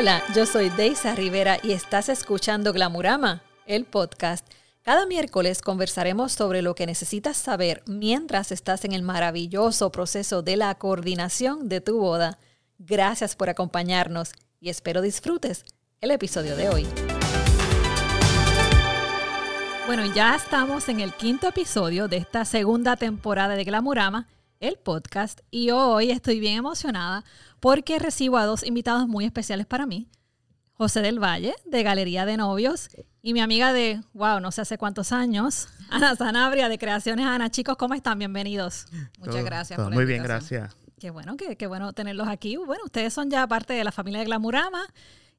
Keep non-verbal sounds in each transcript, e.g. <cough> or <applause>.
Hola, yo soy Deisa Rivera y estás escuchando Glamurama, el podcast. Cada miércoles conversaremos sobre lo que necesitas saber mientras estás en el maravilloso proceso de la coordinación de tu boda. Gracias por acompañarnos y espero disfrutes el episodio de hoy. Bueno, ya estamos en el quinto episodio de esta segunda temporada de Glamurama, el podcast, y hoy estoy bien emocionada porque recibo a dos invitados muy especiales para mí. José del Valle, de Galería de Novios, y mi amiga de, wow, no sé hace cuántos años, <laughs> Ana Sanabria, de Creaciones Ana. Chicos, ¿cómo están? Bienvenidos. Muchas gracias. por la muy bien, gracias. Qué bueno, qué, qué bueno tenerlos aquí. Bueno, ustedes son ya parte de la familia de Glamurama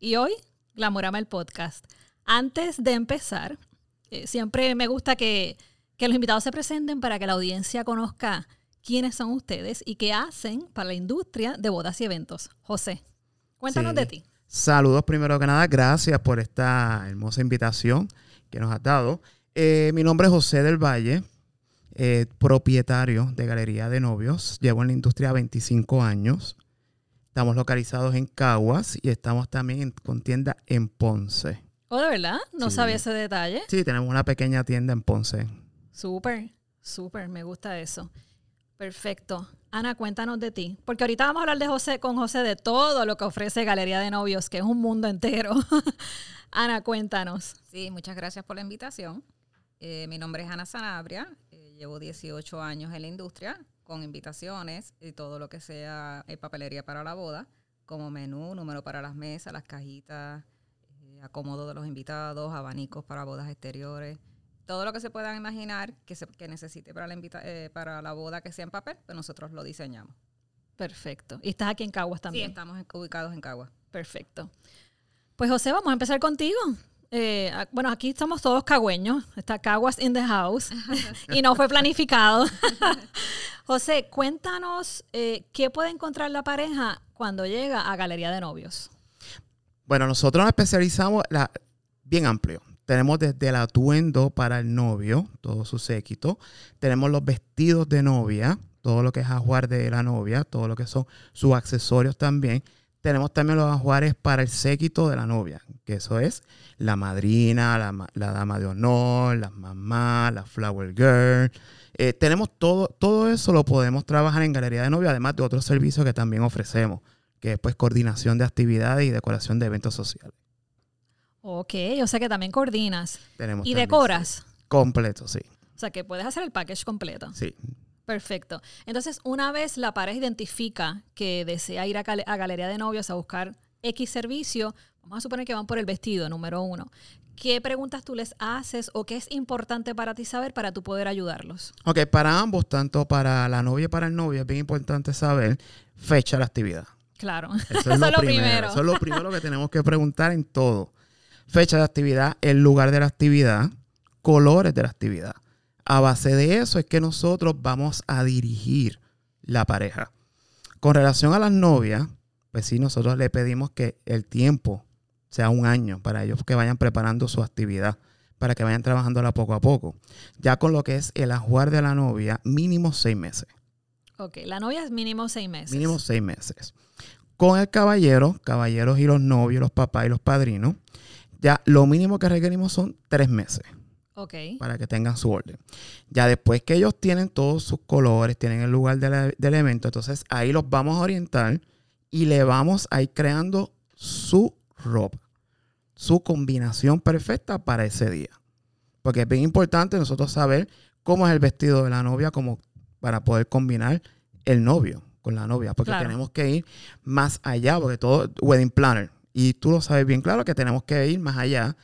y hoy Glamurama el podcast. Antes de empezar, eh, siempre me gusta que, los invitados se presenten para que la audiencia conozca quiénes son ustedes y qué hacen para la industria de bodas y eventos. José, cuéntanos de ti. Saludos primero que nada, gracias por esta hermosa invitación que nos has dado. Eh, mi nombre es José del Valle, eh, propietario de Galería de Novios. Llevo en la industria 25 años. Estamos localizados en Caguas y estamos también en, con tienda en Ponce. ¿Oh, de verdad? No sabía ese detalle. Sí, tenemos una pequeña tienda en Ponce. Súper, súper, me gusta eso. Perfecto. Ana, cuéntanos de ti, porque ahorita vamos a hablar de José con José de todo lo que ofrece Galería de Novios, que es un mundo entero. <laughs> Ana, cuéntanos. Sí, muchas gracias por la invitación. Eh, mi nombre es Ana Sanabria, eh, llevo 18 años en la industria con invitaciones y todo lo que sea eh, papelería para la boda, como menú, número para las mesas, las cajitas, acomodo de los invitados, abanicos para bodas exteriores, todo lo que se puedan imaginar que, se, que necesite para la, eh, para la boda que sea en papel, pues nosotros lo diseñamos. Perfecto. ¿Y estás aquí en Caguas también? Sí, estamos ubicados en Caguas. Perfecto. Pues José, vamos a empezar contigo. Eh, bueno, aquí estamos todos cagüeños. Está Caguas in the house. <laughs> y no fue planificado. <laughs> José, cuéntanos eh, qué puede encontrar la pareja cuando llega a Galería de Novios. Bueno, nosotros nos especializamos la, bien amplio. Tenemos desde el atuendo para el novio, todo su séquito. Tenemos los vestidos de novia, todo lo que es ajuar de la novia, todo lo que son sus accesorios también. Tenemos también los ajuares para el séquito de la novia, que eso es la madrina, la, dama de honor, las mamás, la flower girl. Eh, tenemos todo, todo eso lo podemos trabajar en Galería de Novia, además de otros servicios que también ofrecemos que es pues coordinación de actividades y decoración de eventos sociales. Ok, o sea que también coordinas. ¿Y decoras? Completo, sí. O sea que puedes hacer el package completo. Sí. Perfecto. Entonces, una vez la pareja identifica que desea ir a, a Galería de Novios a buscar X servicio, vamos a suponer que van por el vestido, número uno. ¿Qué preguntas tú les haces o qué es importante para ti saber para tú poder ayudarlos? Ok, para ambos, tanto para la novia y para el novio, es bien importante saber fecha de la actividad. Claro, eso es, <laughs> lo, primero. Eso es lo primero que tenemos que preguntar en todo. Fecha de actividad, el lugar de la actividad, colores de la actividad. A base de eso es que nosotros vamos a dirigir la pareja. Con relación a las novias, pues sí, nosotros le pedimos que el tiempo sea un año para ellos que vayan preparando su actividad, para que vayan trabajándola poco a poco. Ya con lo que es el ajuar de la novia, mínimo seis meses. Ok, la novia es mínimo seis meses. Mínimo seis meses. Con el caballero, caballeros y los novios, los papás y los padrinos, ya lo mínimo que requerimos son tres meses. Ok. Para que tengan su orden. Ya después que ellos tienen todos sus colores, tienen el lugar del evento, entonces ahí los vamos a orientar y le vamos a ir creando su ropa, su combinación perfecta para ese día. Porque es bien importante nosotros saber cómo es el vestido de la novia, como para poder combinar el novio con la novia, porque tenemos que ir más allá, porque todo wedding planner. Y tú lo sabes bien claro que tenemos que ir más allá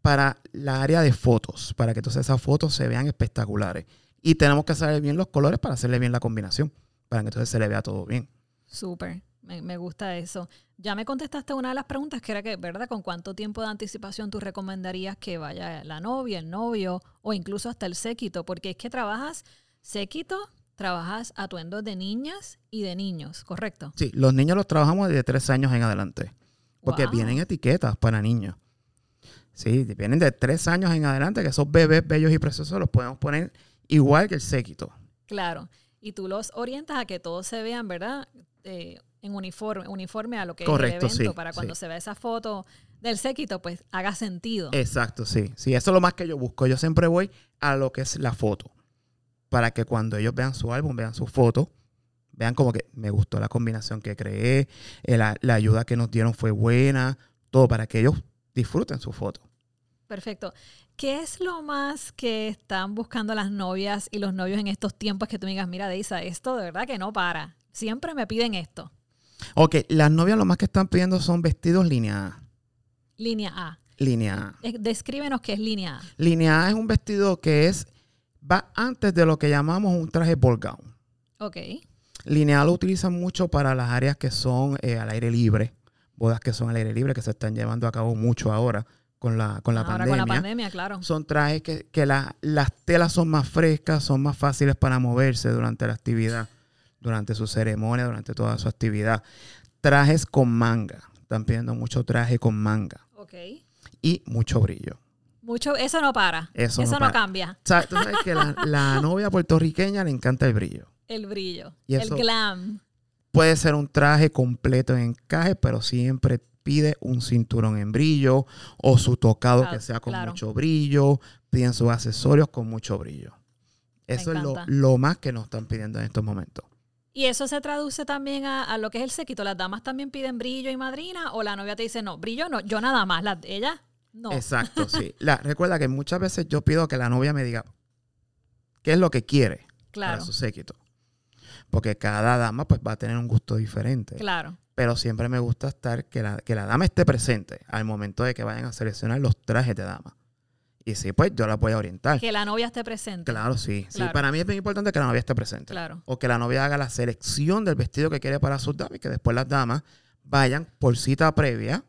para la área de fotos, para que entonces esas fotos se vean espectaculares. Y tenemos que saber bien los colores para hacerle bien la combinación, para que entonces se le vea todo bien. Súper, me, me, gusta eso. Ya me contestaste una de las preguntas que era que, ¿verdad? ¿Con cuánto tiempo de anticipación tú recomendarías que vaya la novia, el novio o incluso hasta el séquito? Porque es que trabajas séquito, trabajas atuendos de niñas y de niños, ¿correcto? Sí, los niños los trabajamos desde tres años en adelante. Porque vienen etiquetas para niños. Sí, vienen de tres años en adelante, que esos bebés bellos y preciosos los podemos poner igual que el séquito. Claro. Y tú los orientas a que todos se vean, ¿verdad? Eh, en uniforme, uniforme a lo que Correcto, es el evento, sí, para cuando sí. se vea esa foto del séquito, pues haga sentido. Exacto, sí. Sí, eso es lo más que yo busco. Yo siempre voy a lo que es la foto. Para que cuando ellos vean su álbum, vean su foto, vean como que me gustó la combinación que creé, eh, la, la ayuda que nos dieron fue buena, todo para que ellos disfruten su foto. Perfecto. ¿Qué es lo más que están buscando las novias y los novios en estos tiempos que tú me digas, mira, Deisa, esto de verdad que no para? Siempre me piden esto. Ok, las novias lo más que están pidiendo son vestidos línea A. Línea A. Línea A. Descríbenos qué es línea A. Línea A es un vestido que es va antes de lo que llamamos un traje ball gown. Ok. Línea A lo utilizan mucho para las áreas que son eh, al aire libre, bodas que son al aire libre, que se están llevando a cabo mucho ahora con la, con la Ahora pandemia. con la pandemia, claro. Son trajes que, que la- las telas son más frescas, son más fáciles para moverse durante la actividad, durante su ceremonia, durante toda su actividad. Trajes con manga. Están pidiendo mucho traje con manga Ok. y mucho brillo. Mucho, eso no para. Eso Eso, no no, para. cambia. O sea, tú sabes que la, la <laughs> novia puertorriqueña le encanta el brillo. El brillo. Y el glam. Puede ser un traje completo en encaje, pero siempre pide un cinturón en brillo o su tocado Claro, que sea con claro. mucho brillo. Piden sus accesorios con mucho brillo. Eso es lo, más que nos están pidiendo en estos momentos. Y eso se traduce también a, a lo que es el séquito. Las damas también piden brillo y madrina, o la novia te dice, no, brillo no, yo nada más. La, ella, no. Exacto, sí. <laughs> La- recuerda que muchas veces yo pido que la novia me diga qué es lo que quiere claro, para su séquito. Porque cada dama pues va a tener un gusto diferente. claro. Pero siempre me gusta estar que la, que la dama esté presente al momento de que vayan a seleccionar los trajes de dama. Y sí, pues yo la voy a orientar. Que la novia esté presente. Claro, sí. Sí, para mí es bien importante que la novia esté presente. Claro. O que la novia haga la selección del vestido que quiere para sus damas y que después las damas vayan por cita previa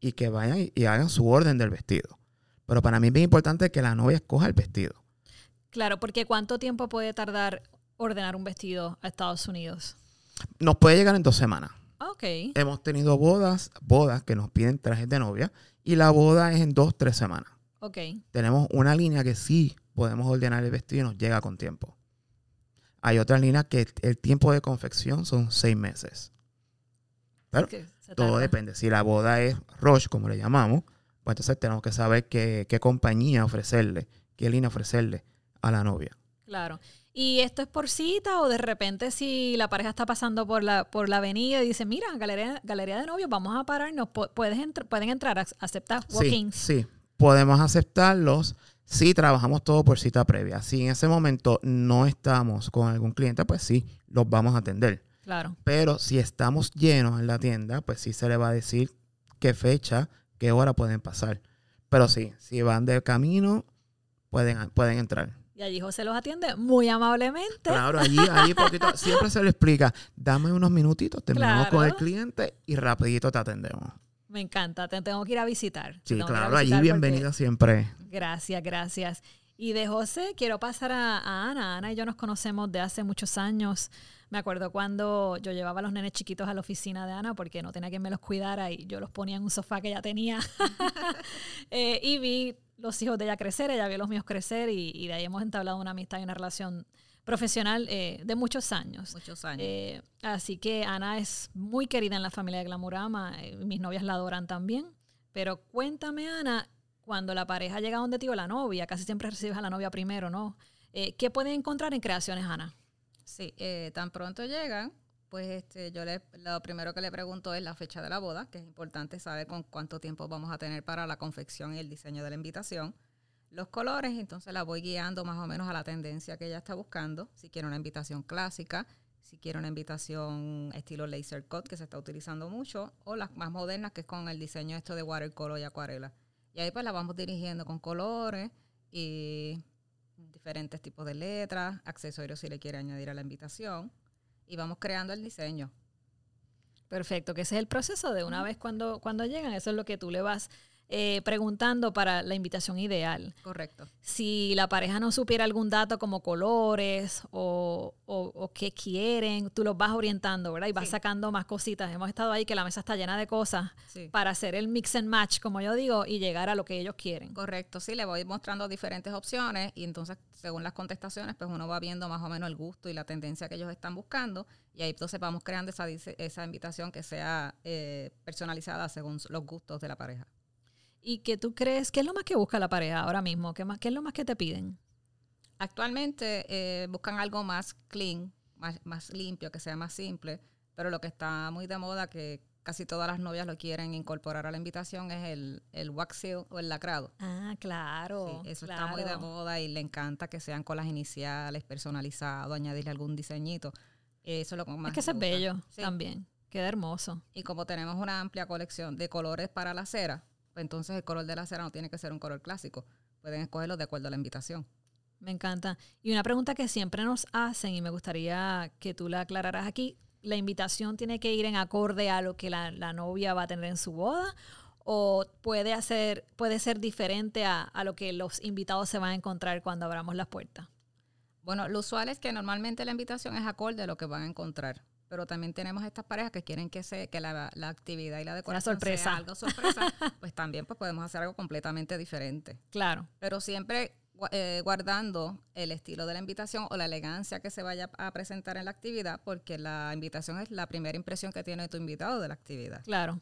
y que vayan y, y hagan su orden del vestido. Pero para mí es bien importante que la novia escoja el vestido. Claro, porque ¿cuánto tiempo puede tardar ordenar un vestido a Estados Unidos? Nos puede llegar en dos semanas. Ok. Hemos tenido bodas, bodas que nos piden trajes de novia y la boda es en dos, tres semanas. Ok. Tenemos una línea que sí podemos ordenar el vestido y nos llega con tiempo. Hay otras líneas que el tiempo de confección son seis meses. Pero todo depende. Si la boda es Roche, como le llamamos, pues entonces tenemos que saber qué, qué compañía ofrecerle, qué línea ofrecerle a la novia. Claro. ¿Y esto es por cita o de repente si la pareja está pasando por la, por la avenida y dice, mira, galería, galería de novios, vamos a pararnos, pu- puedes entr- pueden entrar, ac- aceptar Sí, walk-ins? sí, podemos aceptarlos si trabajamos todo por cita previa. Si en ese momento no estamos con algún cliente, pues sí, los vamos a atender. Claro. Pero si estamos llenos en la tienda, pues sí se le va a decir qué fecha, qué hora pueden pasar. Pero sí, si van de camino, pueden, pueden entrar. Y allí José los atiende muy amablemente. Claro, allí, allí poquito, <laughs> siempre se le explica, dame unos minutitos, terminamos Claro. con el cliente y rapidito te atendemos. Me encanta, te tengo que ir a visitar. Sí, claro, allí porque- bienvenida siempre. Gracias, gracias. Y de José, quiero pasar a, a Ana. Ana y yo nos conocemos de hace muchos años. Me acuerdo cuando yo llevaba a los nenes chiquitos a la oficina de Ana porque no tenía quien me los cuidara y yo los ponía en un sofá que ella tenía. <laughs> Eh, y vi los hijos de ella crecer, ella vio los míos crecer y, y de ahí hemos entablado una amistad y una relación profesional eh, de muchos años. Muchos años. Eh, así que Ana es muy querida en la familia de Glamurama. eh, mis novias la adoran también. Pero cuéntame, Ana, cuando la pareja llega donde ti o la novia, casi siempre recibes a la novia primero, ¿no? Eh, ¿Qué pueden encontrar en creaciones, Ana? Sí, tan pronto llegan, pues este, yo le, lo primero que le pregunto es la fecha de la boda, que es importante saber con cuánto tiempo vamos a tener para la confección y el diseño de la invitación. Los colores, entonces la voy guiando más o menos a la tendencia que ella está buscando. Si quiere una invitación clásica, si quiere una invitación estilo laser cut, que se está utilizando mucho, o las más modernas, que es con el diseño esto de watercolor y acuarela. Y ahí pues la vamos dirigiendo con colores y diferentes tipos de letras, accesorios si le quiere añadir a la invitación y vamos creando el diseño. Perfecto, que ese es el proceso de una vez cuando, cuando llegan, eso es lo que tú le vas eh, preguntando para la invitación ideal. Correcto. Si la pareja no supiera algún dato como colores o, o, o qué quieren, tú los vas orientando, ¿verdad? Y vas Sí. sacando más cositas. Hemos estado ahí que la mesa está llena de cosas Sí. para hacer el mix and match, como yo digo, y llegar a lo que ellos quieren. Correcto, sí, le voy mostrando diferentes opciones y entonces según las contestaciones pues uno va viendo más o menos el gusto y la tendencia que ellos están buscando y ahí entonces vamos creando esa invitación que sea eh, personalizada según los gustos de la pareja. ¿Y que tú crees? ¿Qué es lo más que busca la pareja ahora mismo? ¿Qué, más, qué es lo más que te piden? Actualmente eh, buscan algo más clean, más, más limpio, que sea más simple, pero lo que está muy de moda, que casi todas las novias lo quieren incorporar a la invitación, es el, el wax seal o el lacrado. Ah, claro. Sí, eso está muy de moda y le encanta que sean con las iniciales, personalizado, añadirle algún diseñito. Eso es lo que más Es que es bello Sí. también. Queda hermoso. Y como tenemos una amplia colección de colores para la cera, entonces el color de la cera no tiene que ser un color clásico. Pueden escogerlo de acuerdo a la invitación. Me encanta. Y una pregunta que siempre nos hacen y me gustaría que tú la aclararas aquí. ¿La invitación tiene que ir en acorde a lo que la, la novia va a tener en su boda? ¿O puede, hacer, puede ser diferente a, a lo que los invitados se van a encontrar cuando abramos las puertas? Bueno, lo usual es que normalmente la invitación es acorde a lo que van a encontrar. Pero también tenemos estas parejas que quieren que se que la, la actividad y la decoración sorpresa. sea algo sorpresa. <laughs> pues también pues podemos hacer algo completamente diferente. Claro, pero siempre eh, guardando el estilo de la invitación o la elegancia que se vaya a presentar en la actividad, porque la invitación es la primera impresión que tiene tu invitado de la actividad. claro.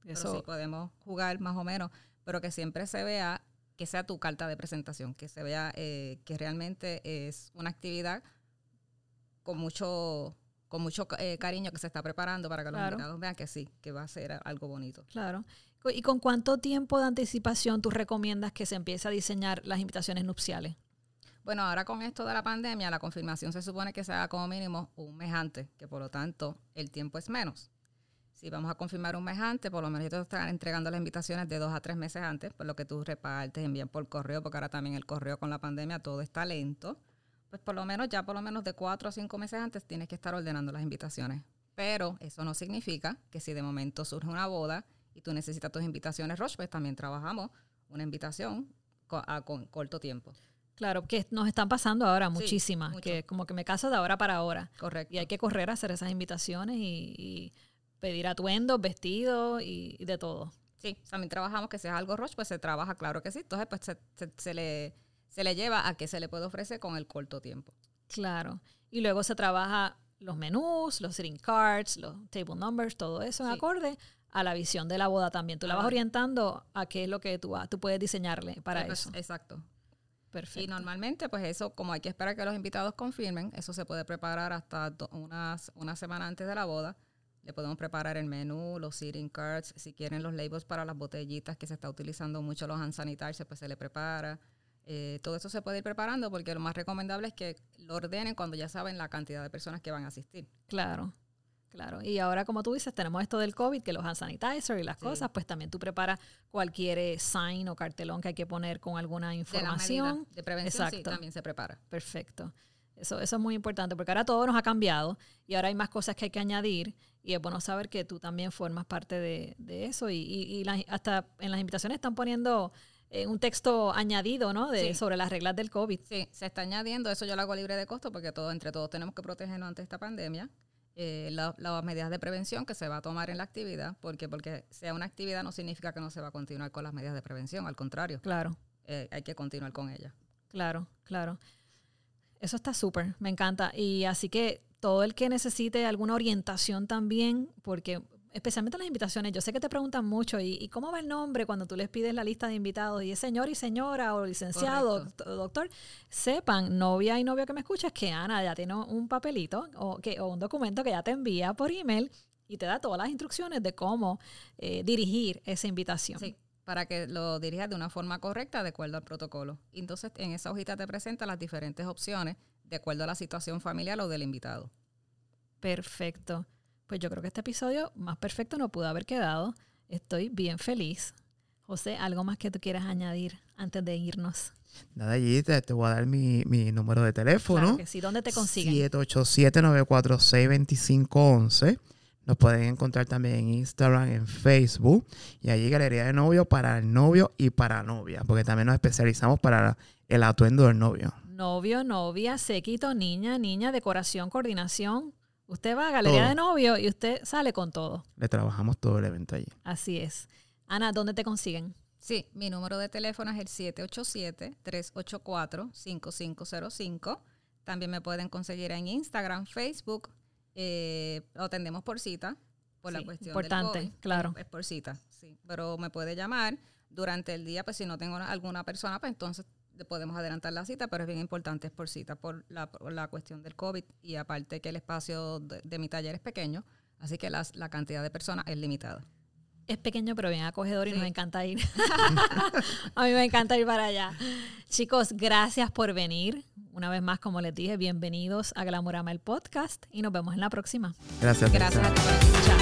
Pero Eso, sí podemos jugar más o menos, pero que siempre se vea que sea tu carta de presentación, que se vea eh, que realmente es una actividad con mucho con mucho eh, cariño que se está preparando para que los invitados vean que sí, que va a ser algo bonito. claro. ¿Y con cuánto tiempo de anticipación tú recomiendas que se empiece a diseñar las invitaciones nupciales? Bueno, ahora con esto de la pandemia, la confirmación se supone que se haga como mínimo un mes antes, que por lo tanto el tiempo es menos. Si vamos a confirmar un mes antes, por lo menos te estar entregando las invitaciones de dos a tres meses antes, por lo que tú repartes, envían por correo, porque ahora también el correo con la pandemia todo está lento. Pues por lo menos ya por lo menos de cuatro a cinco meses antes tienes que estar ordenando las invitaciones. Pero eso no significa que si de momento surge una boda y tú necesitas tus invitaciones Roche, pues también trabajamos una invitación a con corto tiempo. Claro, que nos están pasando ahora muchísimas, que como que me caso de ahora para ahora. Correcto. Y hay que correr a hacer esas invitaciones y, y pedir atuendos, vestidos y, y de todo. Sí, también trabajamos que sea algo Roche, pues se trabaja, claro que sí. Entonces, pues se, se- se le, se le lleva a que se le puede ofrecer con el corto tiempo. Claro. Y luego se trabaja los menús, los sitting cards, los table numbers, todo eso en Sí. acorde a la visión de la boda también. Tú la vas orientando a qué es lo que tú, tú puedes diseñarle para pues, eso. Exacto. Y Perfecto. normalmente, pues eso, como hay que esperar que los invitados confirmen, eso se puede preparar hasta do- unas, una semana antes de la boda. Le podemos preparar el menú, los sitting cards, si quieren los labels para las botellitas que se está utilizando mucho los hand sanitizers, pues se le prepara. Eh, todo eso se puede ir preparando porque lo más recomendable es que lo ordenen cuando ya saben la cantidad de personas que van a asistir. Claro, claro. Y ahora, como tú dices, tenemos esto del COVID, que los hand sanitizer y las Sí. cosas, pues también tú preparas cualquier eh, sign o cartelón que hay que poner con alguna De información. de prevención sí, Exacto. también se prepara. Perfecto. Eso, eso es muy importante porque ahora todo nos ha cambiado y ahora hay más cosas que hay que añadir y es bueno saber que tú también formas parte de, de eso y, y- y las- hasta en las invitaciones están poniendo eh, un texto añadido, ¿no? De, Sí. Sobre las reglas del COVID. Sí, se está añadiendo, eso yo lo hago libre de costo porque todo, entre todos tenemos que protegernos ante esta pandemia. Eh, la- las medidas de prevención que se va a tomar en la actividad, porque porque sea una actividad no significa que no se va a continuar con las medidas de prevención, al contrario, Claro, eh, hay que continuar con ellas. claro, claro. Eso está súper, me encanta. Y así que todo el que necesite alguna orientación también, porque especialmente las invitaciones, yo sé que te preguntan mucho, ¿y, y cómo va el nombre cuando tú les pides la lista de invitados? Y es señor y señora o licenciado, Correcto. doct- doctor, sepan, novia y novio que me escuchas, que Ana ya tiene un papelito o, que, o un documento que ya te envía por email y te da todas las instrucciones de cómo eh, dirigir esa invitación. Sí, para que lo dirijas de una forma correcta de acuerdo al protocolo. Entonces, en esa hojita te presenta las diferentes opciones de acuerdo a la situación familiar o del invitado. Perfecto. Pues yo creo que este episodio más perfecto no pudo haber quedado. Estoy bien feliz. José, ¿algo más que tú quieras añadir antes de irnos? Nada, allí te, te voy a dar mi, mi número de teléfono. Claro que sí. ¿Dónde te consiguen? 787-946-2511. Nos pueden encontrar también en Instagram, en Facebook. Y allí Galería de Novio para el novio y para novia. Porque también nos especializamos para el atuendo del novio. Novio, novia, séquito, niña, niña, decoración, coordinación. Usted va a Galería Todo. de Novio y usted sale con todo. Le trabajamos todo el evento allí. Así es. Ana, ¿dónde te consiguen? Sí, mi número de teléfono es el 787-384-5505. También me pueden conseguir en Instagram, Facebook. Eh, lo atendemos por cita, por la Sí, cuestión importante, del COVID. claro. Es, es por cita, sí. Pero me puede llamar durante el día, pues si no tengo alguna persona, pues entonces podemos adelantar la cita, pero es bien importante, es por cita, por la, por la cuestión del COVID y aparte que el espacio de, de mi taller es pequeño, así que las- la cantidad de personas es limitada. Es pequeño pero bien acogedor y Sí. nos encanta ir. <laughs> <laughs> a mí me encanta ir para allá. Chicos, gracias por venir. Una vez más, como les dije, bienvenidos a Glamurama el podcast y nos vemos en la próxima. Gracias. Gracias a ti por escuchar.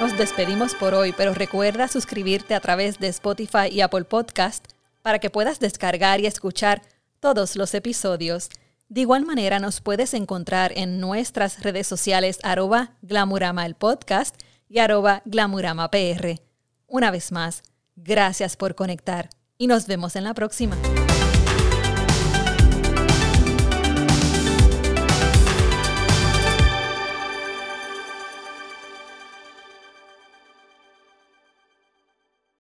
Nos despedimos por hoy, pero recuerda suscribirte a través de Spotify y Apple Podcast para que puedas descargar y escuchar todos los episodios. De igual manera, nos puedes encontrar en nuestras redes sociales arroba Glamurama el podcast y arroba Glamurama PR. Una vez más, gracias por conectar y nos vemos en la próxima.